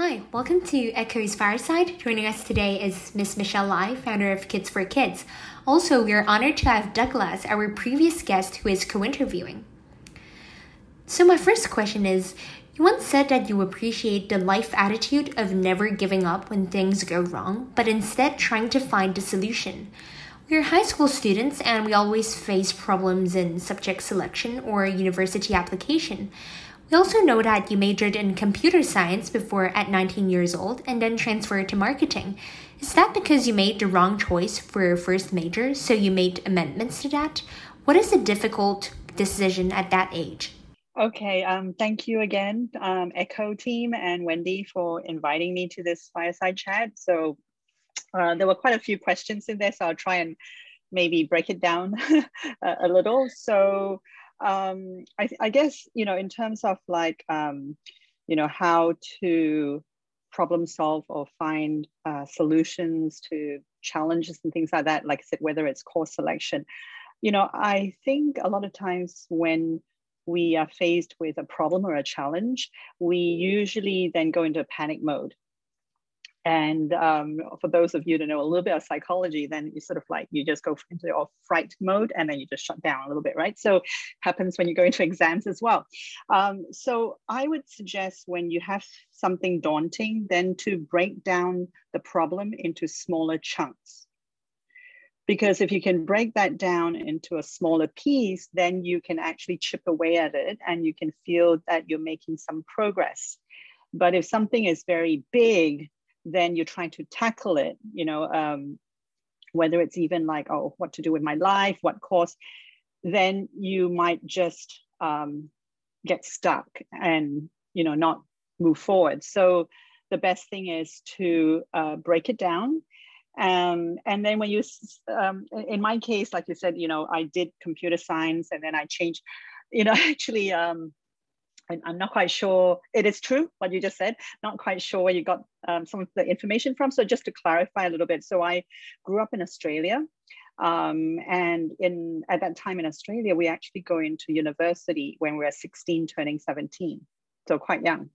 Hi, welcome to Echo's Fireside. Joining us today is Miss Michele Lai, founder of Kids for Kids. Also, we are honored to have Douglas, our previous guest, who is co interviewing. So, my first question is You once said that you appreciate the life attitude of never giving up when things go wrong, but instead trying to find a solution. We're high school students and we always face problems in subject selection or university application. We also know that you majored in computer science before at 19 years old and then transferred to marketing. Is that because you made the wrong choice for your first major, so you made amendments to that? What is a difficult decision at that age? Okay, um, thank you again, um, Echo team and Wendy for inviting me to this fireside chat. So uh, there were quite a few questions in there, so I'll try and maybe break it down a, a little. So um, I, I, guess you know in terms of like um, you know how to problem solve or find uh, solutions to challenges and things like that like i said whether it's course selection. You know i think a lot of times when we are faced with a problem or a challenge we usually then go into a panic mode and um, for those of you to know a little bit of psychology, then you sort of like you just go into your fright mode and then you just shut down a little bit, right? So happens when you go into exams as well. Um, so I would suggest when you have something daunting, then to break down the problem into smaller chunks. Because if you can break that down into a smaller piece, then you can actually chip away at it and you can feel that you're making some progress. But if something is very big, then you're trying to tackle it, you know, um, whether it's even like, oh, what to do with my life, what course, then you might just um, get stuck and, you know, not move forward. So the best thing is to uh, break it down. Um, and then when you, um, in my case, like you said, you know, I did computer science and then I changed, you know, actually, um, I'm not quite sure it is true what you just said. Not quite sure where you got um, some of the information from. So just to clarify a little bit, so I grew up in Australia, um, and in at that time in Australia, we actually go into university when we are 16, turning 17, so quite young.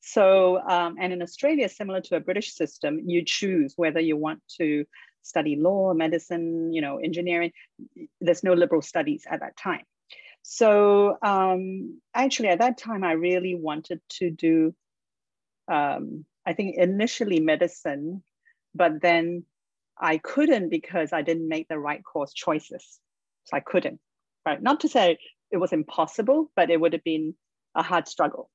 So um, and in Australia, similar to a British system, you choose whether you want to study law, medicine, you know, engineering. There's no liberal studies at that time. So um, actually, at that time, I really wanted to do, um, I think initially medicine, but then I couldn't because I didn't make the right course choices. So I couldn't, right? Not to say it was impossible, but it would have been a hard struggle,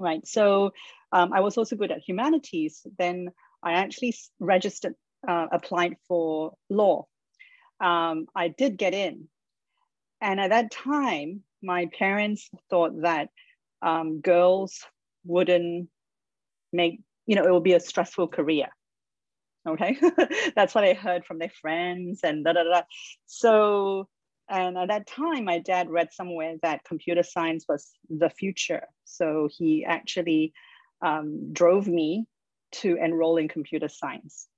right? So um, I was also good at humanities. Then I actually registered, uh, applied for law. Um, I did get in, and at that time, my parents thought that um, girls wouldn't make, you know, it would be a stressful career. Okay. That's what I heard from their friends and da da da. So, and at that time, my dad read somewhere that computer science was the future. So he actually um, drove me to enroll in computer science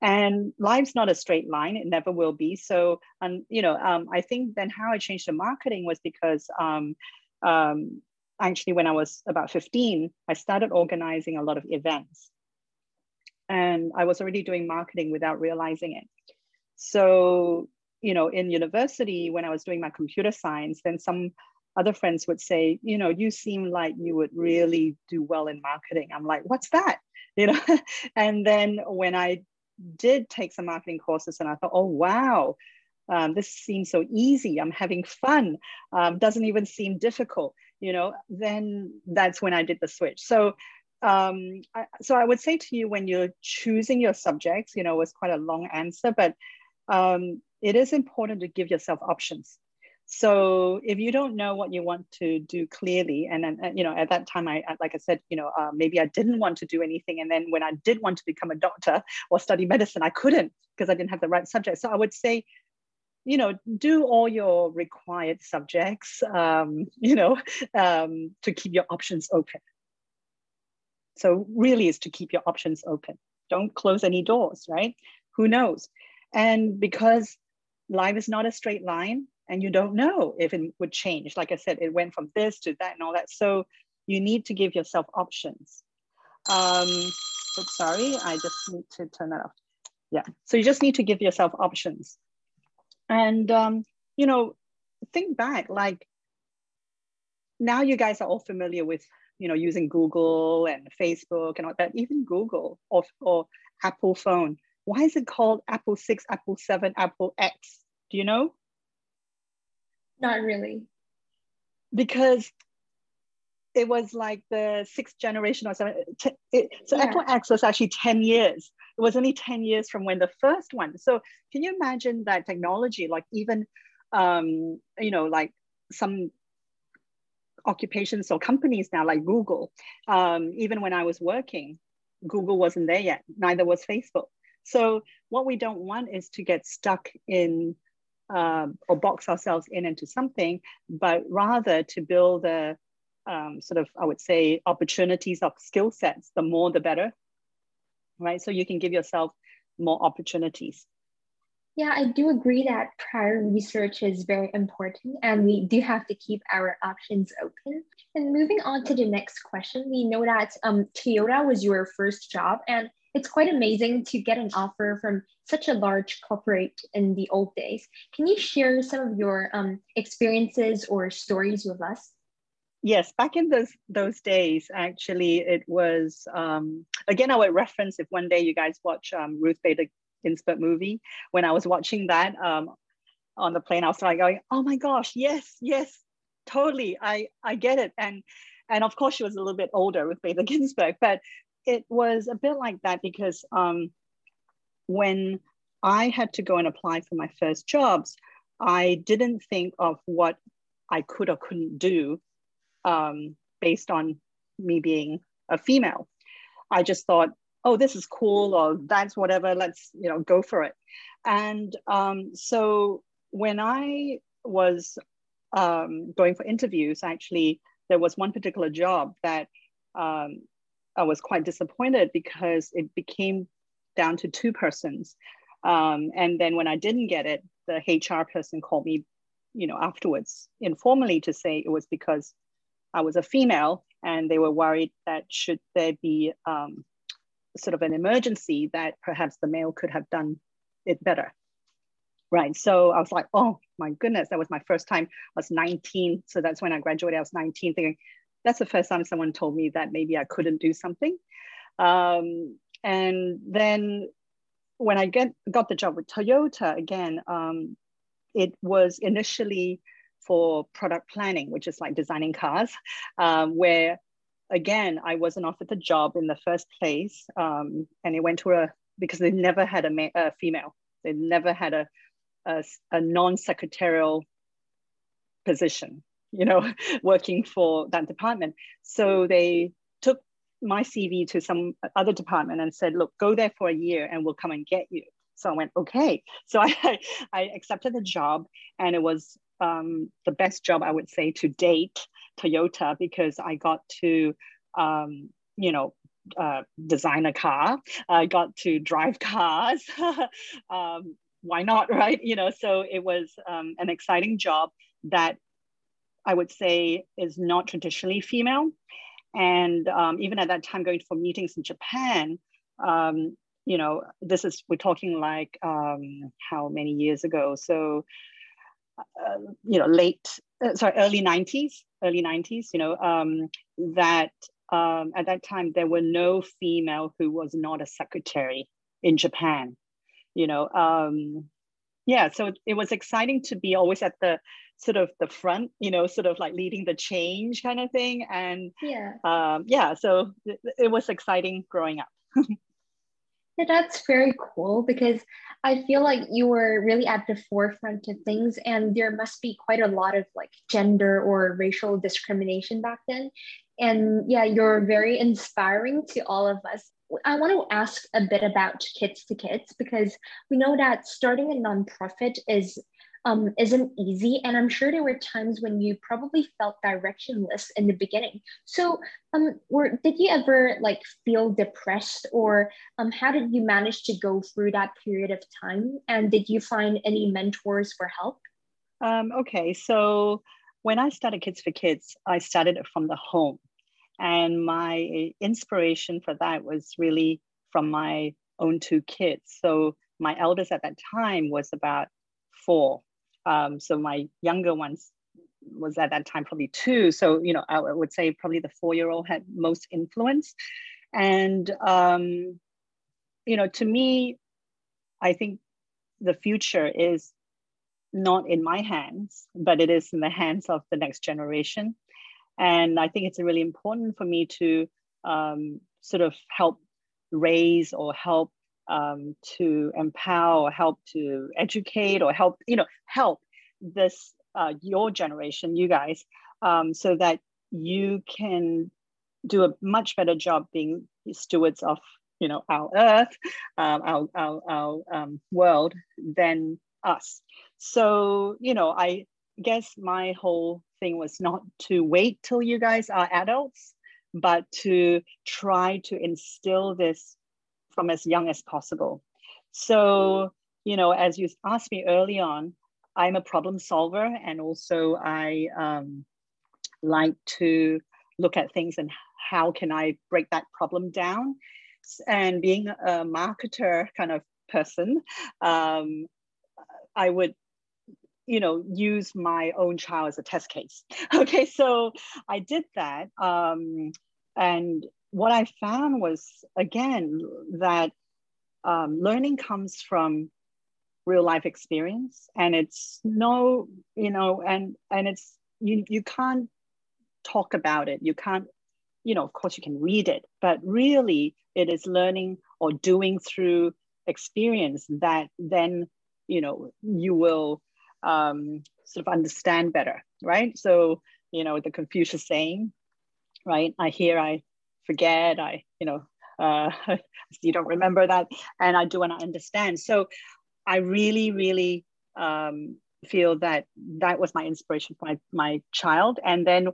and life's not a straight line it never will be. So um, you know um, i think then how i changed the marketing was because um, um, actually when i was about 15 i started organizing a lot of events. And i was already doing marketing without realizing it. So you know in university when i was doing my computer science then some other friends would say you know you seem like you would really do well in marketing. I'm like what's that? You know? And then when i did take some marketing courses and I thought, oh, wow, um, this seems so easy. I'm having fun. Um, doesn't even seem difficult, you know, then that's when I did the switch. So, um, I, so I would say to you when you're choosing your subjects, you know, it was quite a long answer, but um, it is important to give yourself options. So if you don't know what you want to do clearly, and then you know at that time, I like I said, you know uh, maybe I didn't want to do anything, and then when I did want to become a doctor or study medicine, I couldn't because I didn't have the right subject. So I would say, you know, do all your required subjects, um, you know, um, to keep your options open. So really, is to keep your options open. Don't close any doors, right? Who knows? And because life is not a straight line and you don't know if it would change. Like I said, it went from this to that and all that. So you need to give yourself options. Um, oops, sorry, I just need to turn that off. Yeah, so you just need to give yourself options. And, um, you know, think back, like now you guys are all familiar with, you know, using Google and Facebook and all that, even Google or, or Apple phone. Why is it called Apple 6, Apple 7, Apple X? Do you know? Not really. Because it was like the sixth generation or something. It, so yeah. Apple X was actually 10 years. It was only 10 years from when the first one. So can you imagine that technology, like even, um, you know, like some occupations or companies now like Google, um, even when I was working, Google wasn't there yet, neither was Facebook. So what we don't want is to get stuck in um, or box ourselves in into something, but rather to build a um, sort of, I would say, opportunities of skill sets, the more the better, right? So you can give yourself more opportunities. Yeah, I do agree that prior research is very important and we do have to keep our options open. And moving on to the next question, we know that um, Toyota was your first job and it's quite amazing to get an offer from such a large corporate in the old days. Can you share some of your um, experiences or stories with us? Yes, back in those those days, actually, it was um, again. I would reference if one day you guys watch um, Ruth Bader Ginsburg movie. When I was watching that um, on the plane, I was like going, "Oh my gosh, yes, yes, totally, I I get it." And and of course, she was a little bit older with Bader Ginsburg, but it was a bit like that because um, when I had to go and apply for my first jobs, I didn't think of what I could or couldn't do um, based on me being a female. I just thought, oh, this is cool, or that's whatever. Let's you know go for it. And um, so when I was um, going for interviews, actually, there was one particular job that um, I was quite disappointed because it became down to two persons. Um, and then when I didn't get it, the HR person called me, you know, afterwards informally to say it was because I was a female, and they were worried that should there be um, sort of an emergency, that perhaps the male could have done it better. Right. So I was like, oh my goodness, that was my first time. I was 19. So that's when I graduated. I was 19, thinking, that's the first time someone told me that maybe I couldn't do something. Um, and then when I get got the job with Toyota again, um, it was initially for product planning, which is like designing cars, um, where again, I wasn't offered the job in the first place. Um, and it went to a, because they never had a, ma- a female, they never had a, a, a non-secretarial position, you know, working for that department. So they took my CV to some other department and said, look, go there for a year and we'll come and get you. So I went, okay. So I, I accepted the job and it was um, the best job I would say to date Toyota because I got to, um, you know, uh, design a car. I got to drive cars. um, why not, right? You know, so it was um, an exciting job that I would say is not traditionally female. And um, even at that time, going for meetings in Japan, um, you know, this is, we're talking like um, how many years ago? So uh, you know, late, uh, sorry, early 90s, early 90s, you know, um, that um, at that time there were no female who was not a secretary in Japan, you know. Um, yeah, so it, it was exciting to be always at the sort of the front, you know, sort of like leading the change kind of thing. And yeah, um, yeah, so it, it was exciting growing up. Yeah, that's very cool because I feel like you were really at the forefront of things, and there must be quite a lot of like gender or racial discrimination back then. And yeah, you're very inspiring to all of us. I want to ask a bit about Kids to Kids because we know that starting a nonprofit is um, isn't easy. And I'm sure there were times when you probably felt directionless in the beginning. So, um, were, did you ever like feel depressed, or um, how did you manage to go through that period of time? And did you find any mentors for help? Um, okay, so when I started Kids for Kids, I started it from the home. And my inspiration for that was really from my own two kids. So my eldest at that time was about four. Um, so my younger ones was at that time probably two. So, you know, I would say probably the four-year-old had most influence. And, um, you know, to me, I think the future is not in my hands, but it is in the hands of the next generation. And I think it's really important for me to um, sort of help raise or help um, to empower, help to educate, or help you know help this uh, your generation, you guys, um, so that you can do a much better job being stewards of you know our earth, um, our our, our um, world than us. So you know, I guess my whole thing was not to wait till you guys are adults, but to try to instill this from as young as possible. So, you know, as you asked me early on, I'm a problem solver and also I um, like to look at things and how can I break that problem down. And being a marketer kind of person, um, I would you know use my own child as a test case okay so i did that um, and what I found was again that um, learning comes from real life experience, and it's no, you know, and and it's you you can't talk about it. You can't, you know, of course you can read it, but really it is learning or doing through experience that then you know you will um, sort of understand better, right? So you know the Confucius saying, right? I hear, I forget i you know uh, you don't remember that and i do to understand. So i really really um, feel that that was my inspiration for my, my child. And then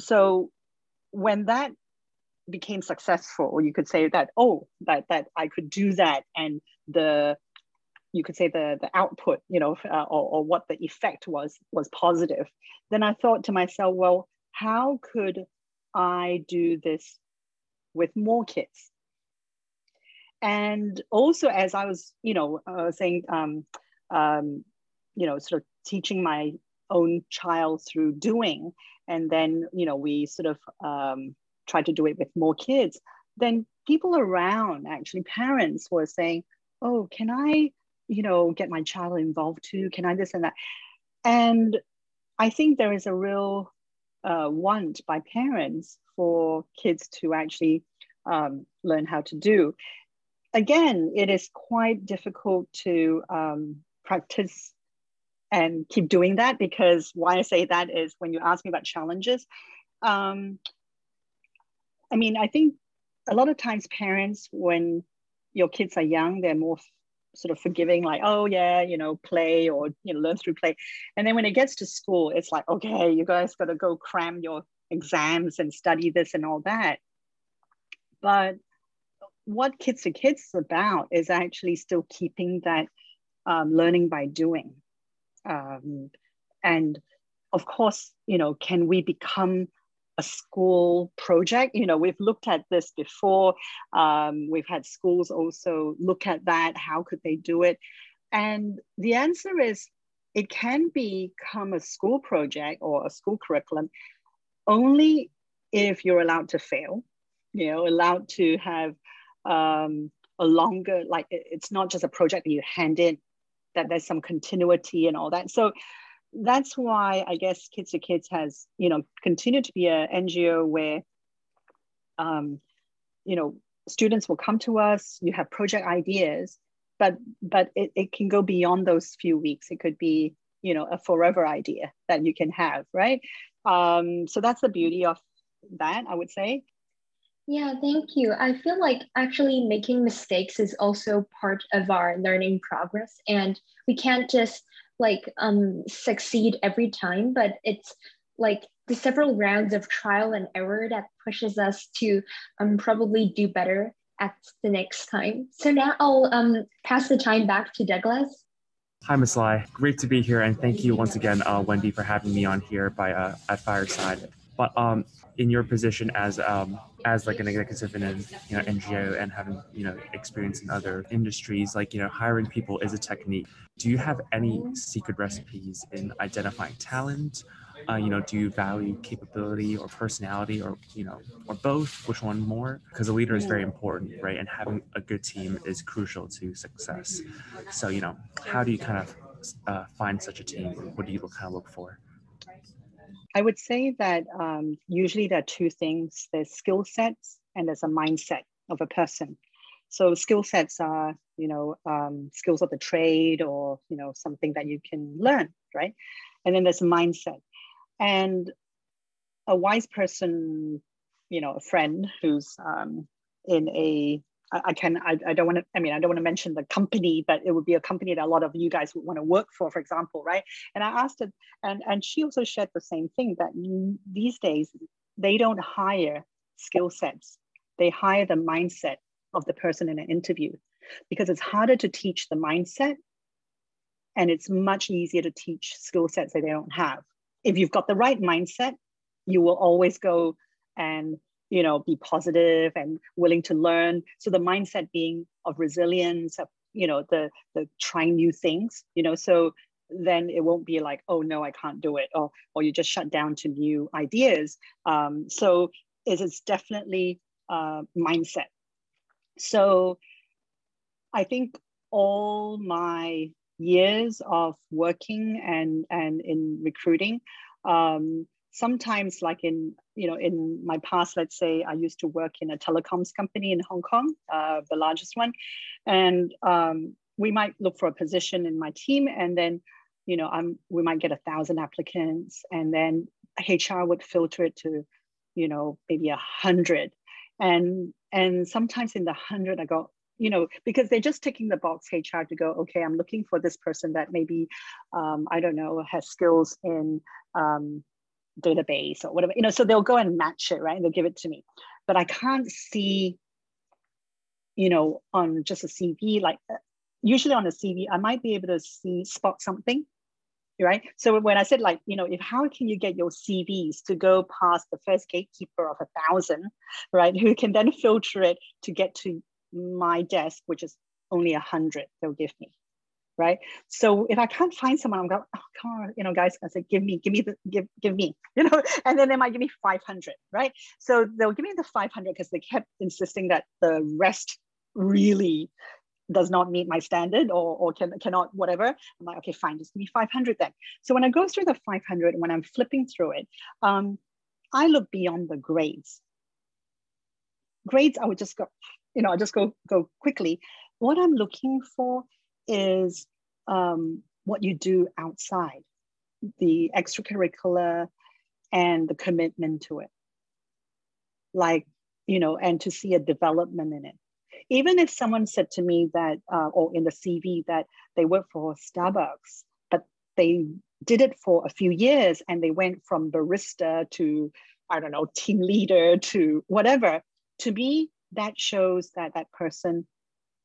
so when that became successful or you could say that oh that that i could do that and the you could say the the output you know uh, or, or what the effect was was positive. Then i thought to myself well how could i do this with more kids. And also, as I was, you know, uh, saying, um, um, you know, sort of teaching my own child through doing, and then, you know, we sort of um, try to do it with more kids. Then people around, actually, parents were saying, "Oh, can I, you know, get my child involved too? Can I this and that?" And I think there is a real uh, want by parents for kids to actually um, learn how to do. Again, it is quite difficult to um, practice and keep doing that because why I say that is when you ask me about challenges, um, I mean, I think a lot of times parents, when your kids are young, they're more sort of forgiving, like, oh yeah, you know, play or you know, learn through play. And then when it gets to school, it's like, okay, you guys got to go cram your exams and study this and all that. But what Kids to Kids is about is actually still keeping that um, learning by doing. Um, and of course, you know, can we become a school project. You know, we've looked at this before. Um, we've had schools also look at that. How could they do it? And the answer is it can become a school project or a school curriculum only if you're allowed to fail, you know, allowed to have um, a longer, like it's not just a project that you hand in, that there's some continuity and all that. So that's why I guess Kids to Kids has, you know, continued to be an NGO where, um, you know, students will come to us, you have project ideas, but but it, it can go beyond those few weeks. It could be, you know, a forever idea that you can have, right? Um, so that's the beauty of that, I would say. Yeah, thank you. I feel like actually making mistakes is also part of our learning progress, and we can't just like um, succeed every time, but it's like the several rounds of trial and error that pushes us to um, probably do better at the next time. So now I'll um, pass the time back to Douglas. Hi, Ms. Lai. Great to be here, and thank you once again, uh, Wendy, for having me on here by uh, at Fireside. But um, in your position as um, as like an executive in an you know NGO and having you know experience in other industries, like you know hiring people is a technique. Do you have any secret recipes in identifying talent? Uh, you know, do you value capability or personality, or you know, or both? Which one more? Because a leader is very important, right? And having a good team is crucial to success. So you know, how do you kind of uh, find such a team? What do you kind of look for? I would say that um, usually there are two things there's skill sets and there's a mindset of a person. So skill sets are, you know, um, skills of the trade or, you know, something that you can learn, right? And then there's a mindset. And a wise person, you know, a friend who's um, in a I, can I, I don't want to I mean I don't want to mention the company but it would be a company that a lot of you guys would want to work for for example right? And I asked it and and she also shared the same thing that these days they don't hire skill sets. They hire the mindset of the person in an interview because it's harder to teach the mindset and it's much easier to teach skill sets that they don't have. If you've got the right mindset you will always go and you know be positive and willing to learn. So the mindset being of resilience of you know the the trying new things you know so then it won't be like oh no i can't do it or or you just shut down to new ideas. Um, so is definitely uh, mindset. So i think all my years of working and and in recruiting um, sometimes like in you know in my past let's say i used to work in a telecoms company in hong kong uh, the largest one. And um, we might look for a position in my team and then you know i'm we might get a thousand applicants and then hr would filter it to you know maybe a hundred. And and sometimes in the hundred i go you know because they're just ticking the box hr to go okay i'm looking for this person that maybe um, i don't know has skills in um, database or whatever, you know, so they'll go and match it, right? And they'll give it to me. But I can't see, you know, on just a CV, like uh, usually on a CV, I might be able to see, spot something, right? So when I said like, you know, if how can you get your CVs to go past the first gatekeeper of a thousand, right? Who can then filter it to get to my desk, which is only a hundred they'll give me, right? So if I can't find someone, I'm going, oh, on, you know, guys, I said, give me, give me the, give, give me, you know, and then they might give me 500, right? So they'll give me the 500 because they kept insisting that the rest really does not meet my standard or, or can, cannot, whatever. I'm like, okay, fine, just give me 500 then. So when I go through the 500, when I'm flipping through it, um, I look beyond the grades. Grades, I would just go, you know, I just go, go quickly. What I'm looking for is um, what you do outside, the extracurricular and the commitment to it. Like, you know, and to see a development in it. Even if someone said to me that, uh, or in the CV, that they work for Starbucks, but they did it for a few years and they went from barista to, I don't know, team leader to whatever. To me, that shows that that person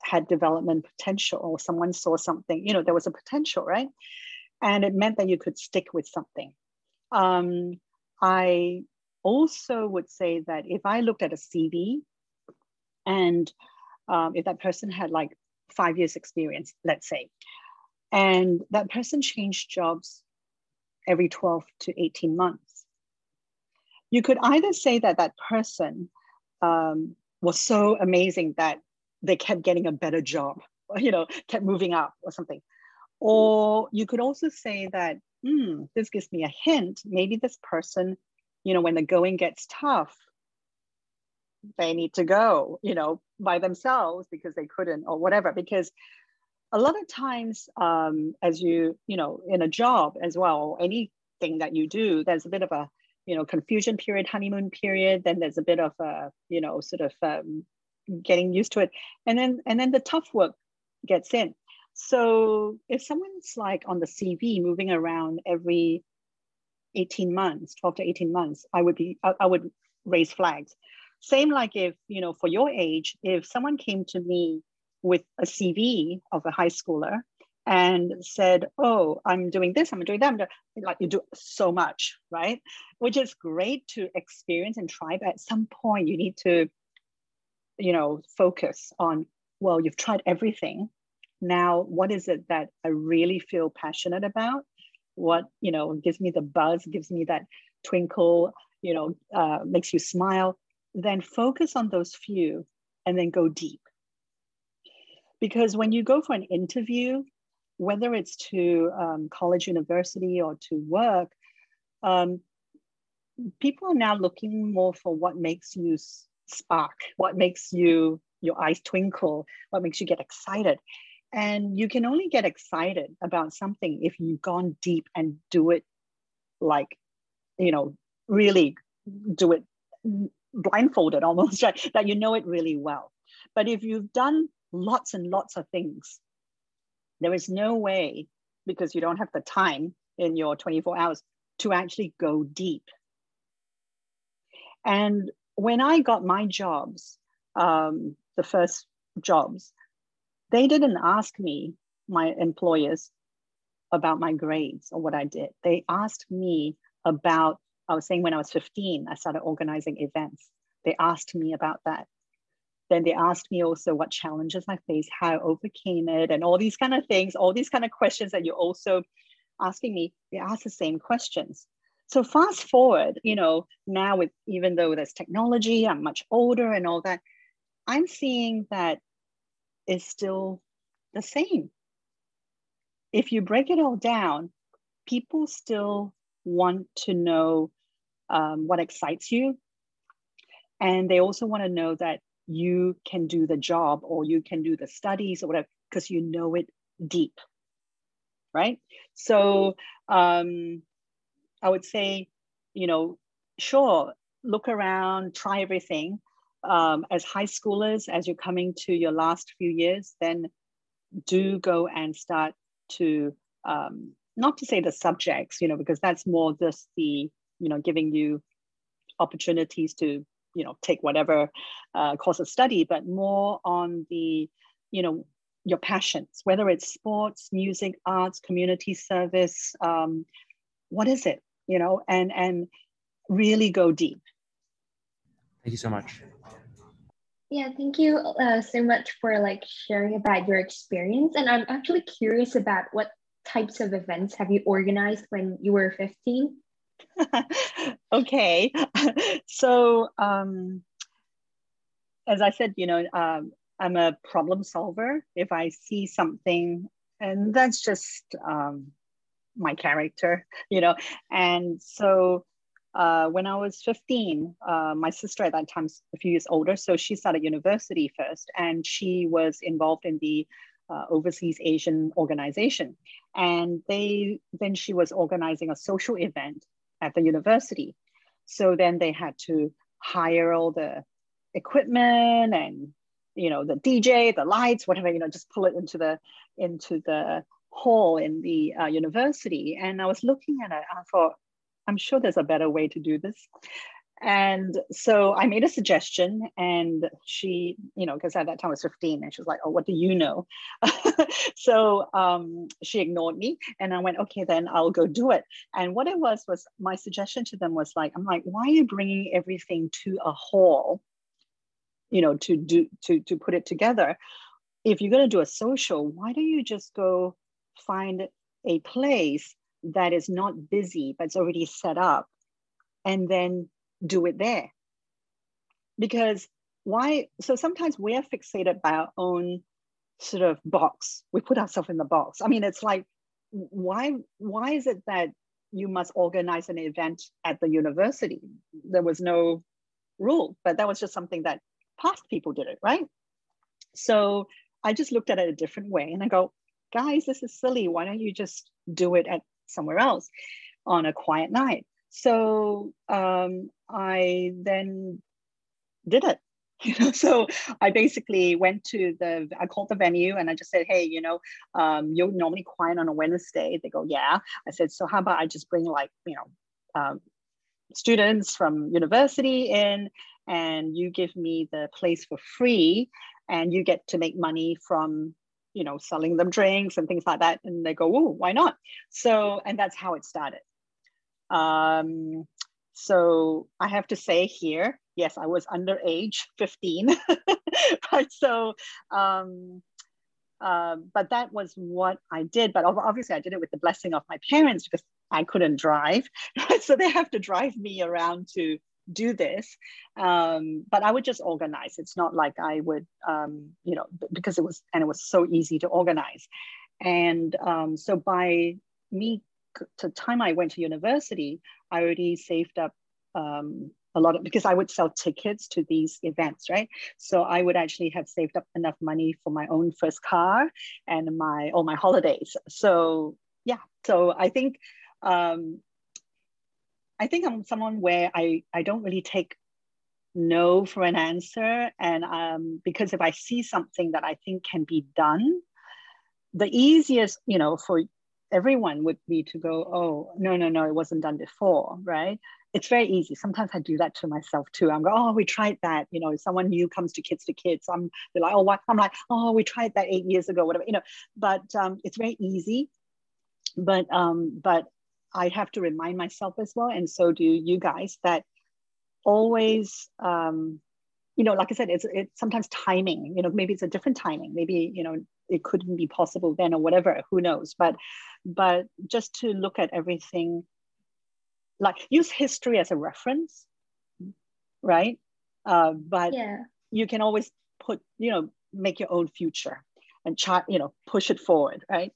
had development potential or someone saw something, you know, there was a potential, right? And it meant that you could stick with something. Um, I also would say that if I looked at a CV and um, if that person had like five years experience, let's say, and that person changed jobs every 12 to 18 months, you could either say that that person um, was so amazing that they kept getting a better job, you know, kept moving up or something. Or you could also say that, hmm, this gives me a hint. Maybe this person, you know, when the going gets tough, they need to go, you know, by themselves because they couldn't or whatever. Because a lot of times, um, as you, you know, in a job as well, anything that you do, there's a bit of a, you know, confusion period, honeymoon period. Then there's a bit of a, you know, sort of um, getting used to it and then and then the tough work gets in so if someone's like on the cv moving around every 18 months 12 to 18 months i would be I, I would raise flags same like if you know for your age if someone came to me with a cv of a high schooler and said, "Oh, I'm doing this, I'm doing that." I'm doing, like you do so much, right? Which is great to experience and try, but at some point you need to, you know, focus on. Well, you've tried everything. Now, what is it that I really feel passionate about? What you know gives me the buzz, gives me that twinkle, you know, uh, makes you smile. Then focus on those few, and then go deep because when you go for an interview whether it's to um, college, university, or to work, um, people are now looking more for what makes you spark, what makes you your eyes twinkle, what makes you get excited. And you can only get excited about something if you've gone deep and do it like, you know, really do it blindfolded almost, right? That you know it really well. But if you've done lots and lots of things there is no way, because you don't have the time in your 24 hours, to actually go deep. And when I got my jobs, um, the first jobs, they didn't ask me, my employers, about my grades or what I did. They asked me about, I was saying when I was 15, I started organizing events. They asked me about that. Then they asked me also what challenges I faced, how I overcame it, and all these kind of things, all these kind of questions that you're also asking me. They ask the same questions. So fast forward, you know, now with even though there's technology, I'm much older and all that, I'm seeing that is still the same. If you break it all down, people still want to know um, what excites you. And they also want to know that you can do the job or you can do the studies or whatever because you know it deep right so um, i would say you know sure look around try everything. Um, as high schoolers as you're coming to your last few years then do go and start to um, not to say the subjects you know because that's more just the you know giving you opportunities to you know take whatever uh, course of study but more on the you know your passions whether it's sports music arts community service um, what is it you know and and really go deep thank you so much yeah thank you uh, so much for like sharing about your experience and i'm actually curious about what types of events have you organized when you were 15 okay. so, um, as I said, you know, um, I'm a problem solver. If I see something, and that's just um, my character, you know. And so, uh, when I was 15, uh, my sister at that time, a few years older, so she started university first, and she was involved in the uh, overseas Asian organization. And they then she was organizing a social event at the university. So then they had to hire all the equipment and you know the DJ, the lights, whatever you know, just pull it into the into the hall in the uh, university. And I was looking at it, I thought, I'm sure there's a better way to do this. And so I made a suggestion, and she, you know, because at that time I was 15, and she was like, "Oh, what do you know?" so um, she ignored me, and I went, "Okay, then I'll go do it." And what it was was my suggestion to them was like, "I'm like, why are you bringing everything to a hall, you know, to do to to put it together? If you're going to do a social, why don't you just go find a place that is not busy but it's already set up, and then do it there. Because why? So sometimes we're fixated by our own sort of box. We put ourselves in the box. I mean, it's like, why, why is it that you must organize an event at the university? There was no rule, but that was just something that past people did it, right? So I just looked at it a different way and I go, guys, this is silly. Why don't you just do it at somewhere else on a quiet night? So um, I then did it. You know, so I basically went to the, I called the venue and I just said, hey, you know, um, you're normally quiet on a Wednesday. They go, yeah. I said, so how about I just bring like, you know, um, students from university in and you give me the place for free and you get to make money from you know, selling them drinks and things like that. And they go, oh, why not? So, and that's how it started. Um, so I have to say here, yes, I was underage, 15. right? So, um, uh, but that was what I did. But obviously, I did it with the blessing of my parents because I couldn't drive. So they have to drive me around to do this. Um, but I would just organize. It's not like I would, um, you know, because it was, and it was so easy to organize. And um, so by me, the time I went to university, I already saved up um, a lot of, because I would sell tickets to these events, right? So I would actually have saved up enough money for my own first car and my, all my holidays. So yeah, so I think um, I think I'm someone where I, I don't really take no for an answer. And um, because if I see something that I think can be done, the easiest, you know, for everyone would be to go, oh, no, no, no, it wasn't done before, right? It's very easy. Sometimes I do that to myself too. I'm go, oh, we tried that. You know, someone new comes to Kids to Kids. I'm like, oh, what? I'm like, oh, we tried that eight years ago, whatever. You know, but um, it's very easy. But um, but I have to remind myself as well, and so do you guys, that always, um, you know, like I said, it's it's sometimes timing. You know, maybe it's a different timing. Maybe you know it couldn't be possible then or whatever. Who knows? But but just to look at everything, like use history as a reference, right? Uh, but yeah. you can always put, you know, make your own future and chart, you know, push it forward, right?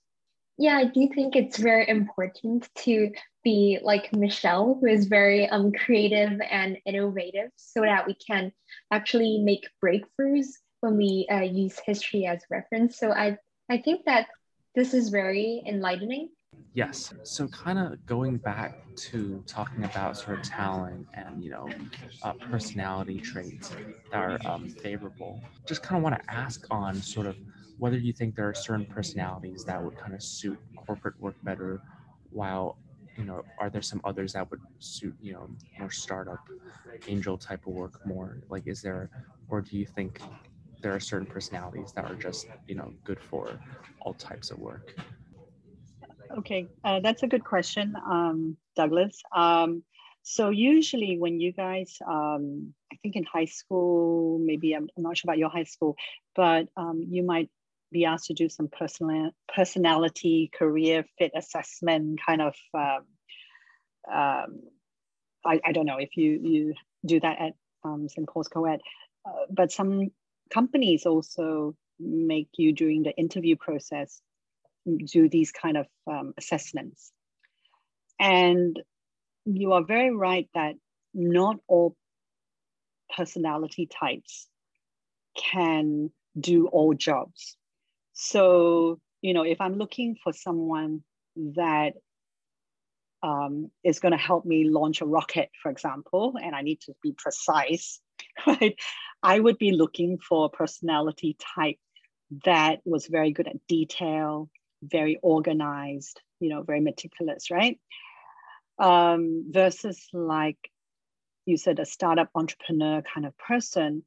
Yeah, I do think it's very important to be like Michele, who is very um, creative and innovative, so that we can actually make breakthroughs when we uh, use history as reference. So I, I think that this is very enlightening. Yes. So kind of going back to talking about sort of talent and you know uh, personality traits that are um, favorable. Just kind of want to ask on sort of whether you think there are certain personalities that would kind of suit corporate work better while you know are there some others that would suit you know more startup angel type of work more? Like is there or do you think there are certain personalities that are just you know good for all types of work? Okay uh, that's a good question um, douglas. Um, so usually when you guys um, i think in high school maybe i'm, I'm not sure about your high school but um, you might be asked to do some personal personality career fit assessment kind of um, um, I, I don't know if you you do that at um, St. Paul's Co-ed, uh, but some companies also make you during the interview process do these kind of um, assessments. And you are very right that not all personality types can do all jobs. So, you know, if I'm looking for someone that um, is going to help me launch a rocket, for example, and I need to be precise, right? I would be looking for a personality type that was very good at detail, very organized, you know, very meticulous, right? Um, versus like you said, a startup entrepreneur kind of person,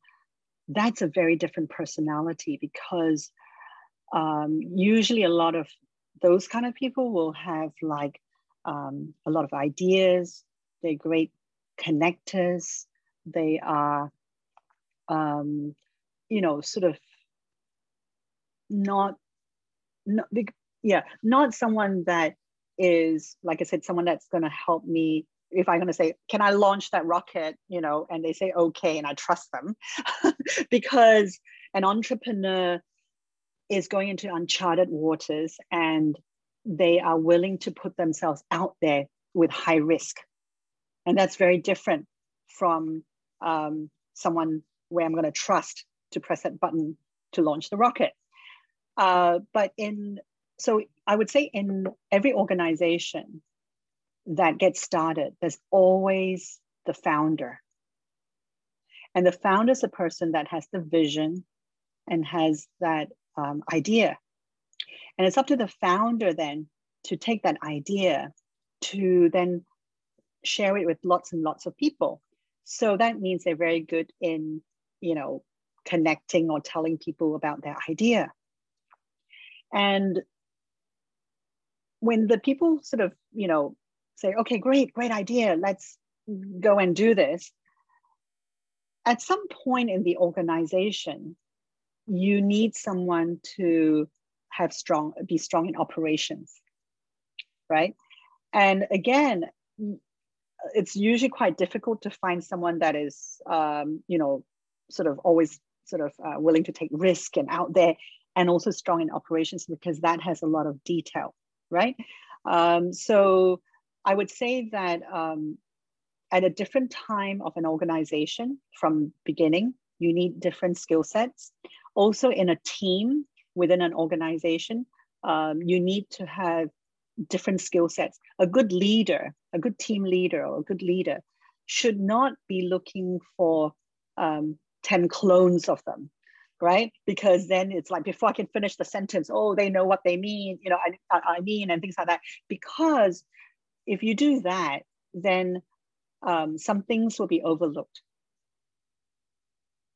that's a very different personality because um, usually a lot of those kind of people will have like um, a lot of ideas. They're great connectors. They are, um, you know, sort of not, not yeah, not someone that is, like I said, someone that's going to help me if I'm going to say, can I launch that rocket? You know, and they say, okay, and I trust them because an entrepreneur is going into uncharted waters and they are willing to put themselves out there with high risk. And that's very different from um, someone where I'm going to trust to press that button to launch the rocket. Uh, but in, so I would say in every organization that gets started, there's always the founder. And the founder is a person that has the vision and has that um, idea. And it's up to the founder then to take that idea to then share it with lots and lots of people. So that means they're very good in, you know, connecting or telling people about their idea. And when the people sort of, you know, say, okay, great, great idea, let's go and do this. At some point in the organization, you need someone to have strong, be strong in operations, right? And again, it's usually quite difficult to find someone that is, um, you know, sort of always sort of uh, willing to take risk and out there and also strong in operations because that has a lot of detail, right? Um, so I would say that um, at a different time of an organization from beginning, you need different skill sets. Also in a team within an organization, um, you need to have different skill sets. A good leader, a good team leader or a good leader should not be looking for um, 10 clones of them right? Because then it's like before i can finish the sentence oh they know what they mean you know i, I mean and things like that. Because if you do that then um, some things will be overlooked.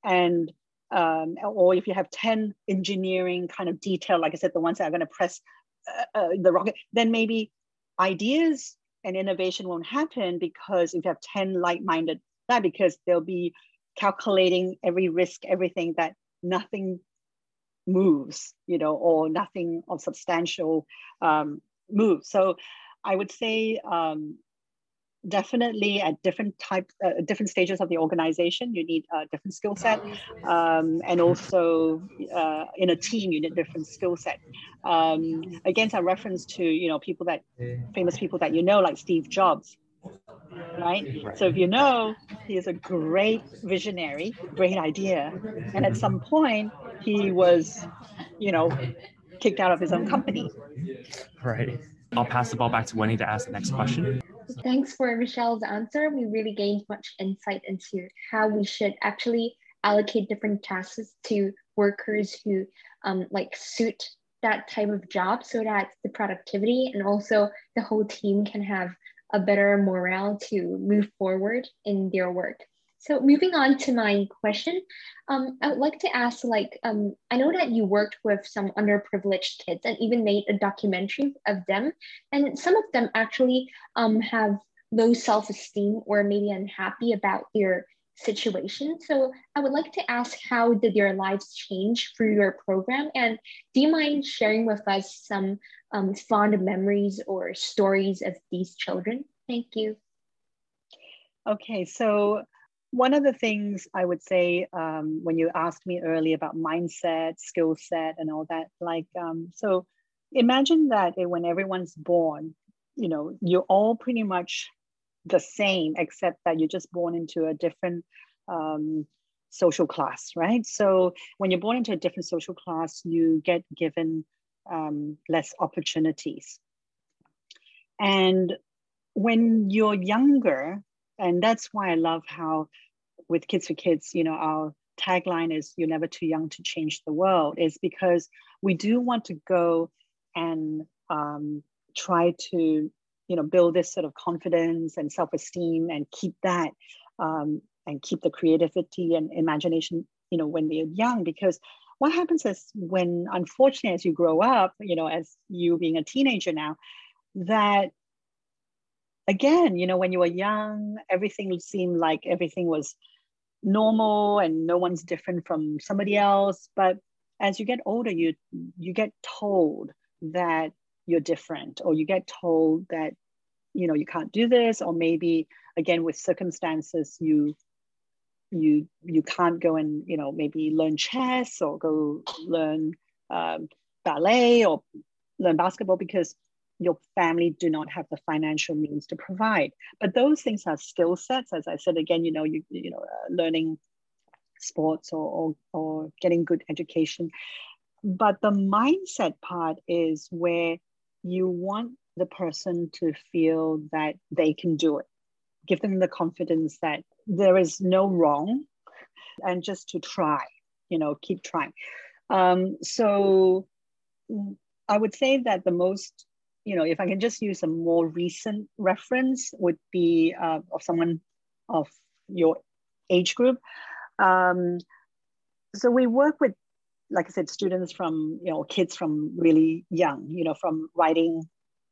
And um, or if you have 10 engineering kind of detail like i said the ones that are going to press uh, uh, the rocket then maybe ideas and innovation won't happen because if you have 10 like-minded that because they'll be calculating every risk, everything that nothing moves, you know, or nothing of substantial um, moves. So I would say um, definitely at different types, uh, different stages of the organization, you need a different skill set. Um, and also uh, in a team, you need different skill set. Um, against a reference to, you know, people that, famous people that you know, like Steve Jobs, right? right? So if you know, he is a great visionary, great idea. And at some point, he was, you know, kicked out of his own company. Right. I'll pass the ball back to Wendy to ask the next question. Thanks for Michele's answer. We really gained much insight into how we should actually allocate different tasks to workers who um, like suit that type of job so that the productivity and also the whole team can have a better morale to move forward in their work. So moving on to my question, um, I would like to ask, like, um, I know that you worked with some underprivileged kids and even made a documentary of them, and some of them actually um, have low self-esteem or maybe unhappy about their situation. So I would like to ask, how did their lives change through your program? And do you mind sharing with us some um, fond memories or stories of these children? Thank you. Okay, so one of the things I would say um, when you asked me earlier about mindset, skill set, and all that, like, um, so imagine that when everyone's born, you know, you're all pretty much the same, except that you're just born into a different um, social class, right? So when you're born into a different social class, you get given um, less opportunities. And when you're younger, and that's why I love how with Kids4Kids, you know, our tagline is you're never too young to change the world, is because we do want to go and um, try to, you know, build this sort of confidence and self-esteem and keep that um, and keep the creativity and imagination, you know, when they're young, because what happens is when unfortunately as you grow up you know as you being a teenager now that again you know when you were young everything seemed like everything was normal and no one's different from somebody else. But as you get older you you get told that you're different or you get told that you know you can't do this or maybe again with circumstances you you you can't go and you know maybe learn chess or go learn um, ballet or learn basketball because your family do not have the financial means to provide. But those things are skill sets as i said again you know you you know uh, learning sports or, or or getting good education. But the mindset part is where you want the person to feel that they can do it. Give them the confidence that there is no wrong and just to try, you know, keep trying. Um, so I would say that the most, you know, if I can just use a more recent reference, would be uh, of someone of your age group. Um, so we work with like I said, students from, you know, kids from really young, you know, from writing,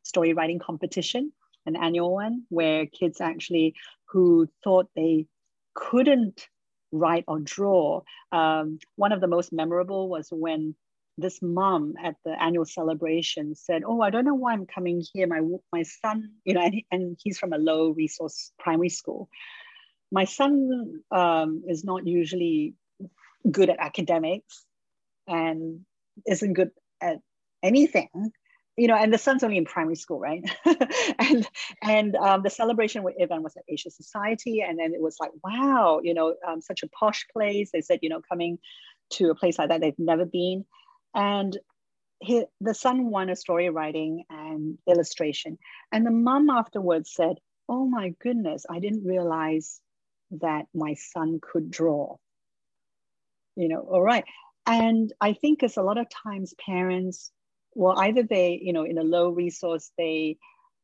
story writing competition, an annual one, where kids actually who thought they couldn't write or draw. Um, one of the most memorable was when this mom at the annual celebration said, "Oh, I don't know why I'm coming here. My my son, you know, and, and he's from a low resource primary school. My son um, is not usually good at academics and isn't good at anything." You know, and the son's only in primary school, right? and and um, the celebration with event was at Asia Society, and then it was like, wow, you know, um, such a posh place. They said, you know, coming to a place like that they've never been and he, the son won a story writing and illustration. And the mom afterwards said, Oh my goodness, I didn't realize that my son could draw. You know, all right. And I think it's a lot of times parents, well, either they, you know, in a low resource, they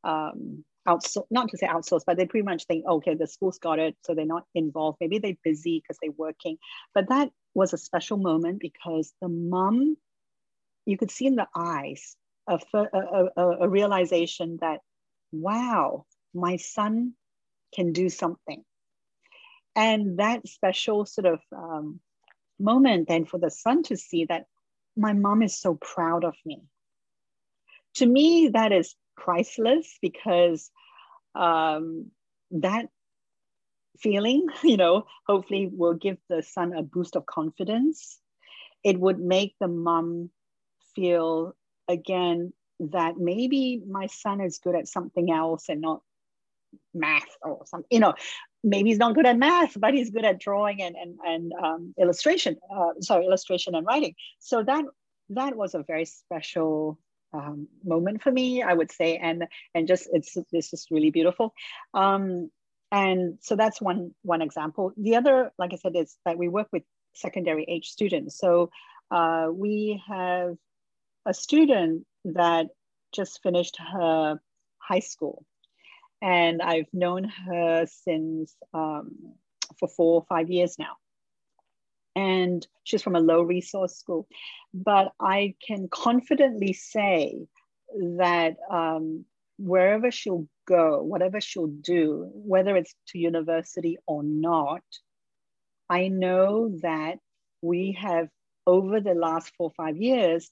um, outsource, not to say outsource, but they pretty much think, okay, the school's got it, so they're not involved. Maybe they're busy because they're working. But that was a special moment because the mom you could see in the eyes a, a, a, a realization that, wow, my son can do something. And that special sort of um, moment then for the son to see that my mom is so proud of me. To me, that is priceless because um, that feeling, you know, hopefully will give the son a boost of confidence. It would make the mom feel again that maybe my son is good at something else and not math or something you know maybe he's not good at math but he's good at drawing and and, and um, illustration uh, sorry illustration and writing. So that that was a very special um, moment for me i would say and and just it's this is really beautiful. Um, and so that's one one example. The other like i said is that we work with secondary age students. So uh, we have a student that just finished her high school. And I've known her since um, for four or five years now. And she's from a low resource school. But I can confidently say that um, wherever she'll go, whatever she'll do, whether it's to university or not, I know that we have over the last four or five years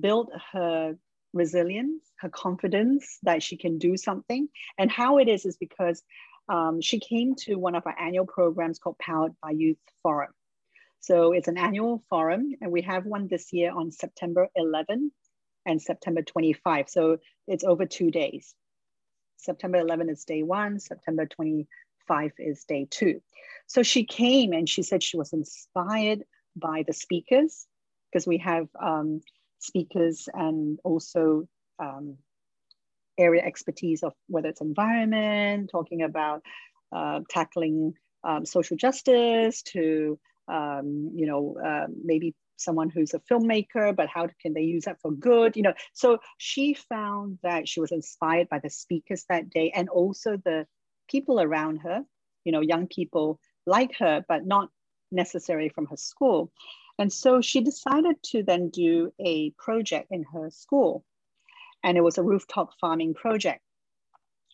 built her resilience, her confidence that she can do something. And how it is is because um, she came to one of our annual programs called Powered by Youth Forum. So it's an annual forum, and we have one this year on September 11 and September 25. So it's over two days. September 11 is day one, September 25 is day two. So she came and she said she was inspired by the speakers because we have um, speakers and also um, area expertise of whether it's environment, talking about uh, tackling um, social justice to, um, you know, uh, maybe someone who's a filmmaker, but how can they use that for good? You know, so she found that she was inspired by the speakers that day and also the people around her, you know, young people like her, but not necessarily from her school. And so she decided to then do a project in her school. And it was a rooftop farming project.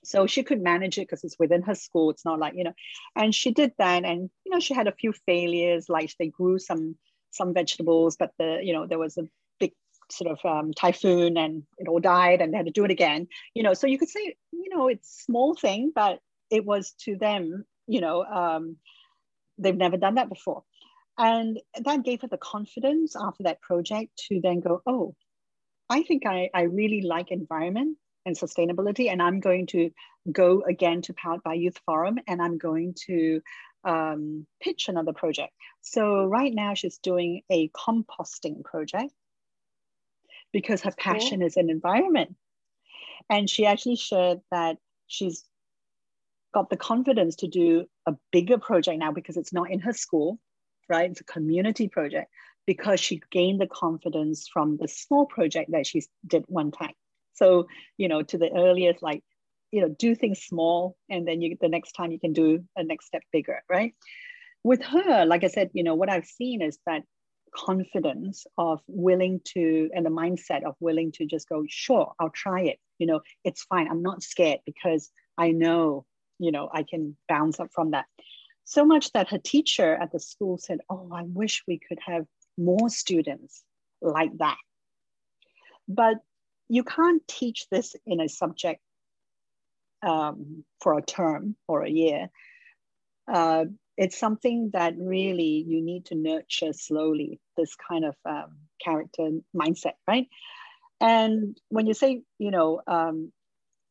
So she could manage it because it's within her school. It's not like, you know, and she did that. And, you know, she had a few failures, like they grew some some vegetables, but the, you know, there was a big sort of um, typhoon and it all died and they had to do it again. You know, so you could say, you know, it's small thing, but it was to them, you know, um, they've never done that before. And that gave her the confidence after that project to then go, oh, I think I, I really like environment and sustainability, and I'm going to go again to Powered by Youth Forum and I'm going to um, pitch another project. So right now she's doing a composting project because her passion cool. is in environment. And she actually shared that she's got the confidence to do a bigger project now because it's not in her school right? It's a community project because she gained the confidence from the small project that she did one time. So, you know, to the earliest, like, you know, do things small and then you the next time you can do a next step bigger, right? With her, like I said, you know, what I've seen is that confidence of willing to and the mindset of willing to just go sure i'll try it you know it's fine i'm not scared because i know you know i can bounce up from that so much that her teacher at the school said oh i wish we could have more students like that. But you can't teach this in a subject um, for a term or a year. Uh, it's something that really you need to nurture slowly this kind of um, character mindset right? And when you say you know um,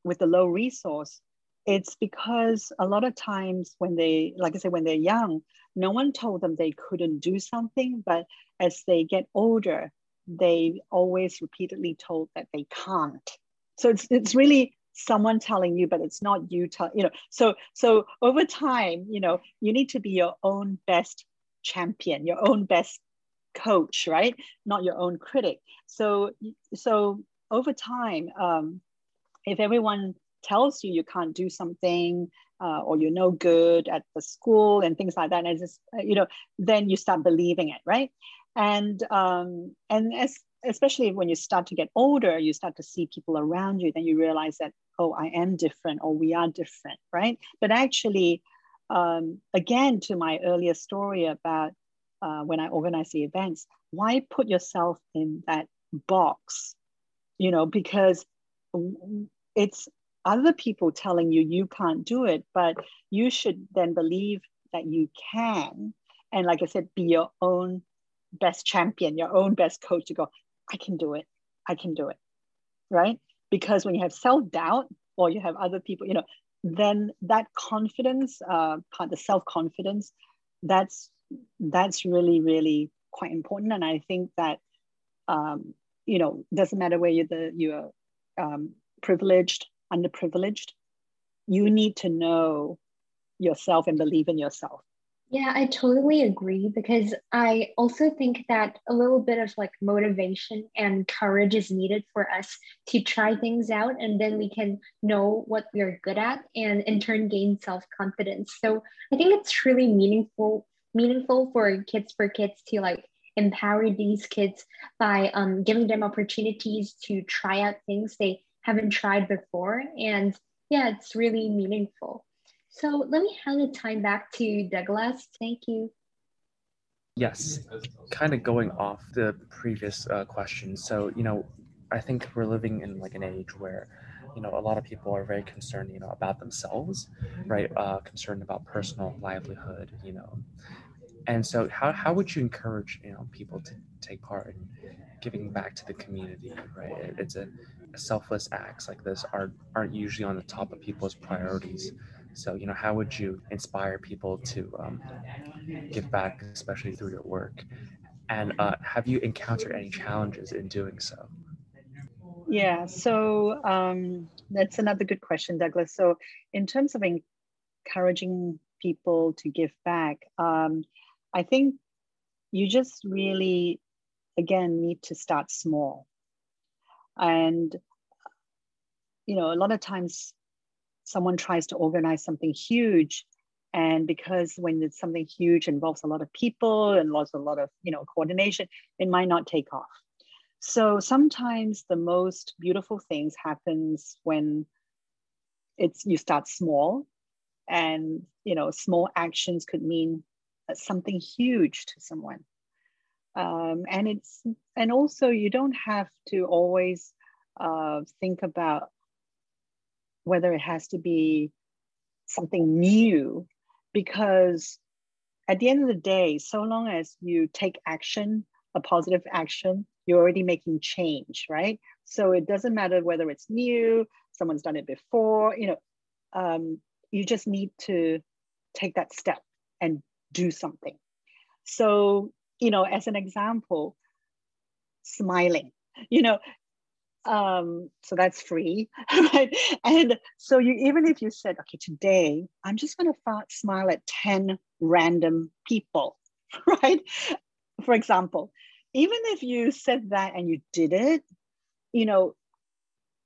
with the low resource it's because a lot of times when they like i said when they're young no one told them they couldn't do something but as they get older they always repeatedly told that they can't. So it's, it's really someone telling you but it's not you tell you know so so over time you know you need to be your own best champion your own best coach right? Not your own critic. So so over time um, if everyone tells you you can't do something uh, or you're no good at the school and things like that and just you know then you start believing it right and um, and as especially when you start to get older, you start to see people around you, then you realize that, oh, I am different or we are different, right? But actually, um, again, to my earlier story about uh, when I organize the events, why put yourself in that box? You know, because it's other people telling you you can't do it, but you should then believe that you can. And like I said, be your own best champion, your own best coach to go, I can do it. I can do it. Right? Because when you have self doubt or you have other people, you know, then that confidence, uh, part the self confidence, that's that's really really quite important. And I think that um, you know doesn't matter where you're the you're um, privileged, underprivileged, you need to know yourself and believe in yourself yeah, I totally agree because I also think that a little bit of like motivation and courage is needed for us to try things out and then we can know what we're good at and in turn gain self-confidence. So I think it's really meaningful meaningful for Kids4Kids to like empower these kids by um, giving them opportunities to try out things they haven't tried before and yeah, it's really meaningful. So let me hand the time back to Douglas. Thank you. Yes, kind of going off the previous uh, question. So, you know, I think we're living in like an age where, you know, a lot of people are very concerned, you know, about themselves, right? Uh, concerned about personal livelihood, you know. And so, how, how would you encourage, you know, people to take part in giving back to the community, right? It's a, a selfless acts like this aren't aren't usually on the top of people's priorities. So, you know, how would you inspire people to um, give back, especially through your work? And uh, have you encountered any challenges in doing so? Yeah, so um, that's another good question, Douglas. So, in terms of encouraging people to give back, um, I think you just really, again, need to start small. And, you know, a lot of times someone tries to organize something huge and because when it's something huge involves a lot of people and lots a lot of you know coordination it might not take off. So sometimes the most beautiful things happens when it's you start small and you know small actions could mean something huge to someone um, and it's and also you don't have to always uh, think about whether it has to be something new, because at the end of the day, so long as you take action, a positive action, you're already making change, right? So it doesn't matter whether it's new, someone's done it before, you know, um, you just need to take that step and do something. So, you know, as an example, smiling, you know, um so that's free right? And so you even if you said okay today i'm just going to smile at 10 random people right? For example even if you said that and you did it you know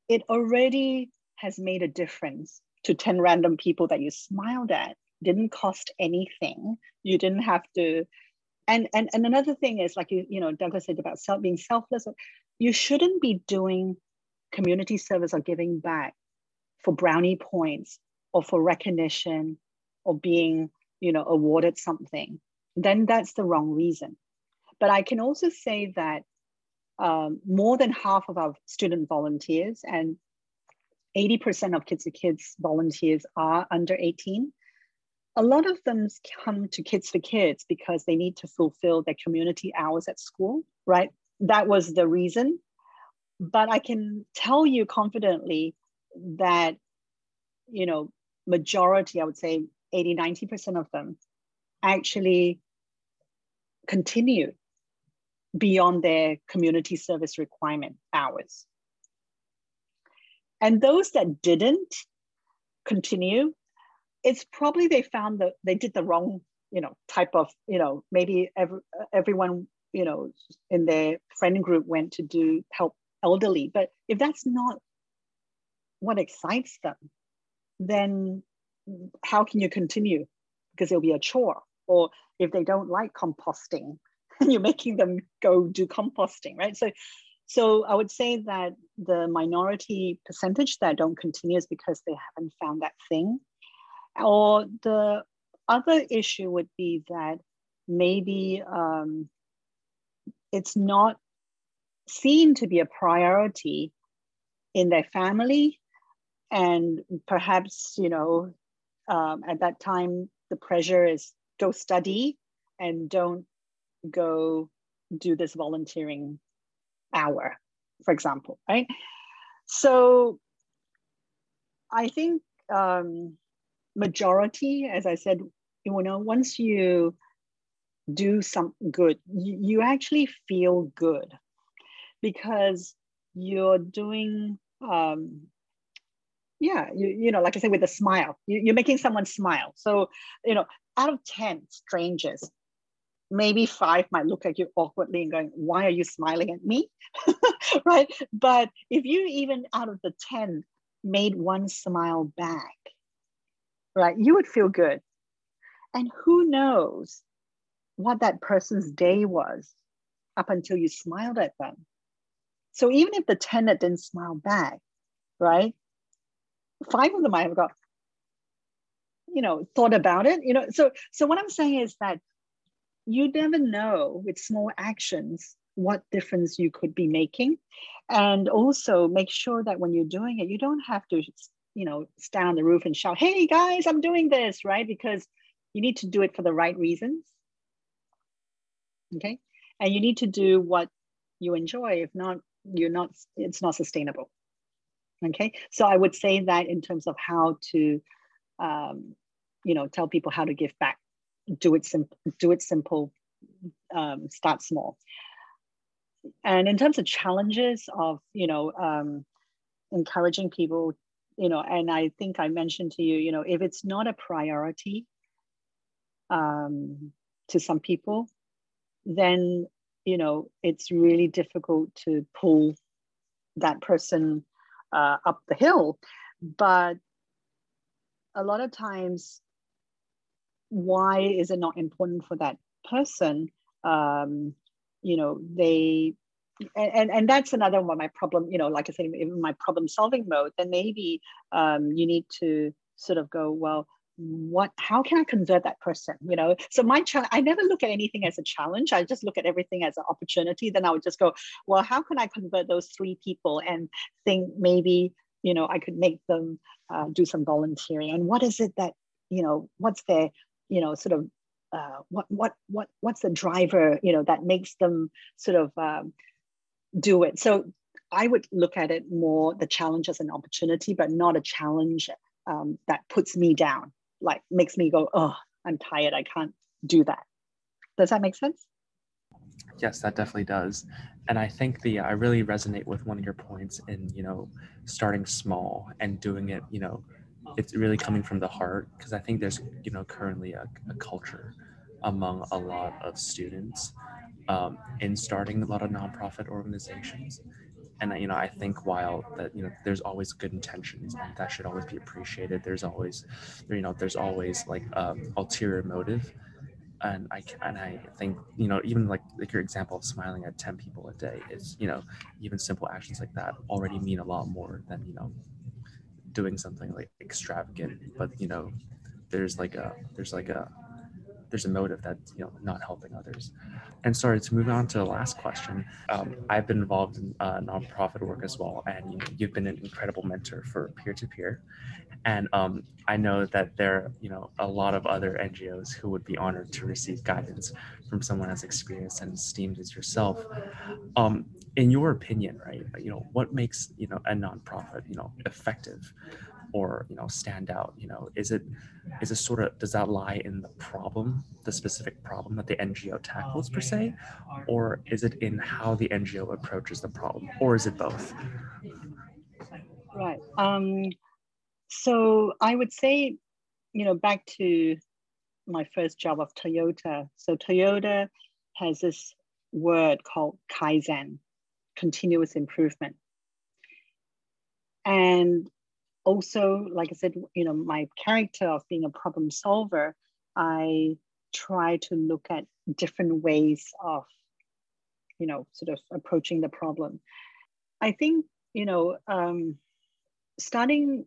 it already has made a difference to 10 random people that you smiled at. Didn't cost anything. You didn't have to and and and another thing is like you you know Douglas said about self being selfless. You shouldn't be doing community service or giving back for brownie points or for recognition or being you know awarded something. Then that's the wrong reason. But I can also say that um, more than half of our student volunteers and 80% of Kids4Kids volunteers are under 18 a lot of them come to Kids4Kids because they need to fulfill their community hours at school, right? That was the reason. But I can tell you confidently that, you know, majority, I would say 80, 90% of them actually continue beyond their community service requirement hours. And those that didn't continue it's probably they found that they did the wrong you know type of you know maybe every, everyone you know in their friend group went to do help elderly but if that's not what excites them then how can you continue? Because it'll be a chore. Or if they don't like composting you're making them go do composting right? So so i would say that the minority percentage that don't continue is because they haven't found that thing or the other issue would be that maybe um, it's not seen to be a priority in their family. And perhaps, you know, um, at that time, the pressure is go study and don't go do this volunteering hour, for example, right? So I think um, majority, as I said, you know, once you do some good, you, you actually feel good because you're doing, um, yeah, you, you know, like I said, with a smile, you, you're making someone smile. So, you know, out of 10 strangers, maybe five might look at you awkwardly and going, why are you smiling at me? right? But if you even out of the 10 made one smile back, right? You would feel good. And who knows what that person's day was up until you smiled at them. So even if the tenant didn't smile back, right? Five of them might have got, you know, thought about it. You know, so so what I'm saying is that you never know with small actions what difference you could be making. And also make sure that when you're doing it, you don't have to you know, stand on the roof and shout, hey guys, I'm doing this, right? Because you need to do it for the right reasons. Okay. And you need to do what you enjoy. If not, you're not, it's not sustainable. Okay. So I would say that in terms of how to, um, you know, tell people how to give back, do it simple, do it simple, um, start small. And in terms of challenges of, you know, um, encouraging people you know, and I think I mentioned to you, you know, if it's not a priority um, to some people, then, you know, it's really difficult to pull that person uh, up the hill. But a lot of times, why is it not important for that person? Um, you know, they and, and that's another one my problem you know like i said in my problem solving mode then maybe um, you need to sort of go well what how can i convert that person you know? So my challenge i never look at anything as a challenge. I just look at everything as an opportunity. Then i would just go well how can i convert those three people and think maybe you know i could make them uh, do some volunteering? And what is it that you know what's their you know sort of uh, what what what what's the driver you know that makes them sort of um, do it. So I would look at it more the challenge as an opportunity, but not a challenge um, that puts me down, like makes me go, oh, I'm tired. I can't do that. Does that make sense? Yes, that definitely does. And I think the I really resonate with one of your points in, you know, starting small and doing it, you know, it's really coming from the heart because I think there's, you know, currently a, a culture among a lot of students um, in starting a lot of nonprofit organizations. And you know, I think while that you know, there's always good intentions, and that should always be appreciated. There's always, you know, there's always like um, ulterior motive. and I and I think you know even like like your example of smiling at ten people a day is you know even simple actions like that already mean a lot more than you know doing something like extravagant. But you know, there's like a there's like a there's a motive that's you know not helping others. And sorry to move on to the last question. Um, I've been involved in uh, nonprofit work as well, and you know, you've been an incredible mentor for peer to peer. And um, I know that there are you know a lot of other NGOs who would be honored to receive guidance from someone as experienced and esteemed as yourself. Um, in your opinion, right? You know what makes you know a nonprofit you know effective or you know stand out you know is it is it sort of does that lie in the problem the specific problem that the ngo tackles per se? Or is it in how the ngo approaches the problem or is it both? Right um so i would say you know back to my first job of toyota. So toyota has this word called kaizen continuous improvement. And also, like I said, you know, my character of being a problem solver, I try to look at different ways of, you know, sort of approaching the problem. I think, you know, um, starting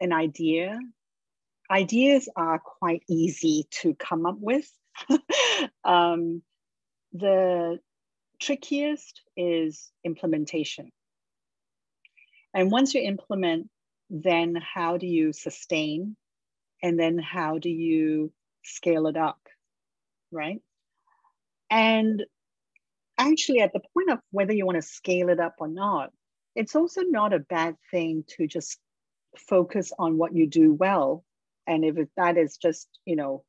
an idea, ideas are quite easy to come up with. um, the trickiest is implementation. And once you implement, then how do you sustain? And then how do you scale it up? Right. And actually, at the point of whether you want to scale it up or not, it's also not a bad thing to just focus on what you do well. And if that is just, you know,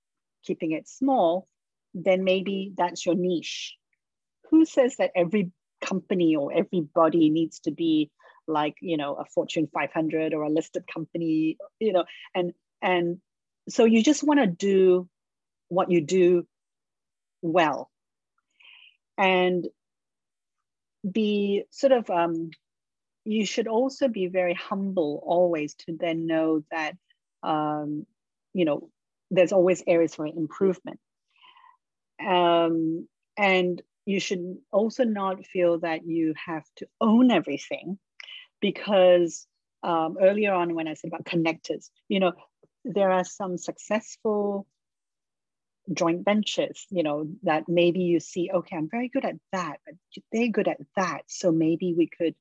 keeping it small, then maybe that's your niche. Who says that every company or everybody needs to be like you know a fortune 500 or a listed company you know and and so you just want to do what you do well. And be sort of um, you should also be very humble always to then know that um, you know there's always areas for improvement. Um, and you should also not feel that you have to own everything because um, earlier on when I said about connectors, you know, there are some successful joint ventures, you know, that maybe you see, okay, I'm very good at that, but they're good at that. So maybe we could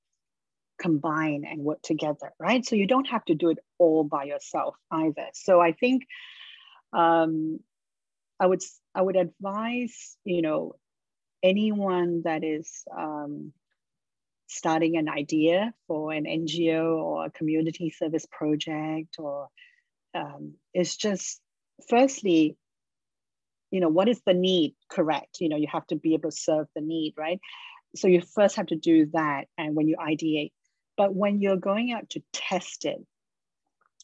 combine and work together, right? So you don't have to do it all by yourself either. So I think um, I would I would advise, you know, anyone that is um, starting an idea for an NGO or a community service project, or um, it's just firstly, you know, what is the need? Correct. You know, you have to be able to serve the need, right? So you first have to do that, and when you ideate, but when you're going out to test it,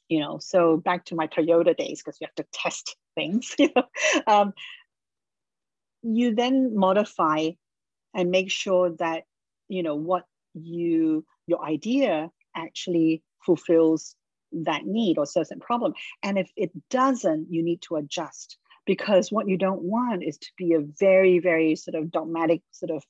you know, so back to my Toyota days because you have to test things. You know, um, you then modify and make sure that you know what you your idea actually fulfills that need or certain problem. And if it doesn't you need to adjust because what you don't want is to be a very very sort of dogmatic sort of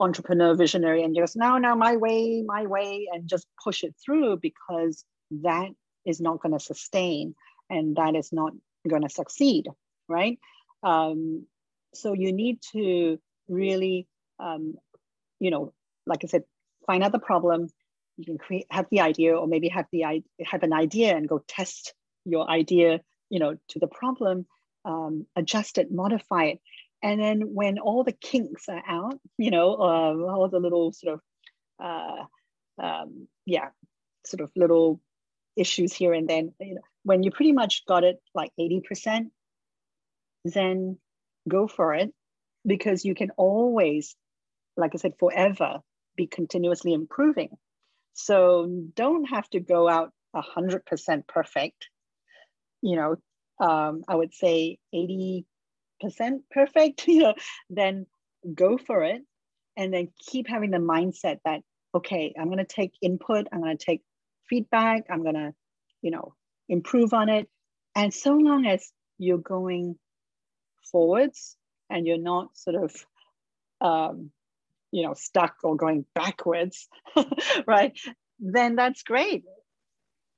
entrepreneur visionary and just no no my way my way and just push it through because that is not going to sustain and that is not going to succeed right? Um, so you need to really um, you know like I said, find out the problem. You can create have the idea, or maybe have the have an idea and go test your idea, you know, to the problem, um, adjust it, modify it, and then when all the kinks are out, you know, uh, all the little sort of, uh, um, yeah, sort of little issues here and then, you know, when you pretty much got it like eighty percent, then go for it because you can always, like I said, forever be continuously improving. So don't have to go out 100% perfect. You know, um, I would say 80% perfect, you know, then go for it. And then keep having the mindset that, okay, I'm going to take input, I'm going to take feedback, I'm going to, you know, improve on it. And so long as you're going forwards and you're not sort of um, you know stuck or going backwards right? Then that's great.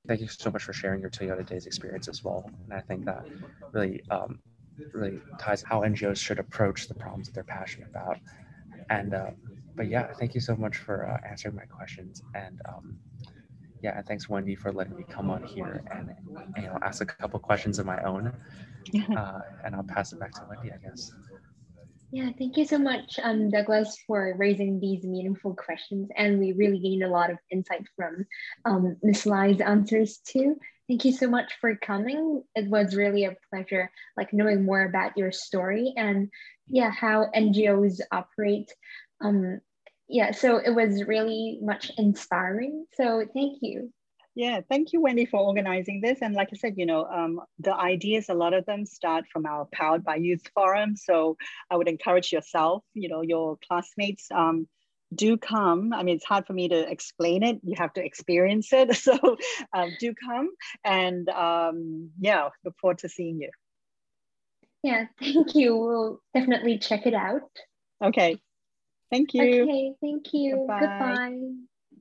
Thank you so much for sharing your toyota days experience as well. And i think that really um, really ties how ngos should approach the problems that they're passionate about. And uh, but yeah thank you so much for uh, answering my questions. And um, yeah and thanks wendy for letting me come on here and you know ask a couple questions of my own. Uh, and i'll pass it back to wendy i guess yeah, thank you so much, um, Douglas, for raising these meaningful questions. And we really gained a lot of insight from um, Ms. Lai's answers too. Thank you so much for coming. It was really a pleasure, like knowing more about your story and yeah, how NGOs operate. Um, yeah, so it was really much inspiring. So thank you. Yeah, thank you, Wendy, for organizing this. And like I said, you know, um, the ideas, a lot of them start from our Powered by Youth Forum. So I would encourage yourself, you know, your classmates, um, do come. I mean, it's hard for me to explain it. You have to experience it. So um, do come. And um, yeah, look forward to seeing you. Yeah, thank you. We'll definitely check it out. Okay. Thank you. Okay, thank you. Goodbye. Goodbye.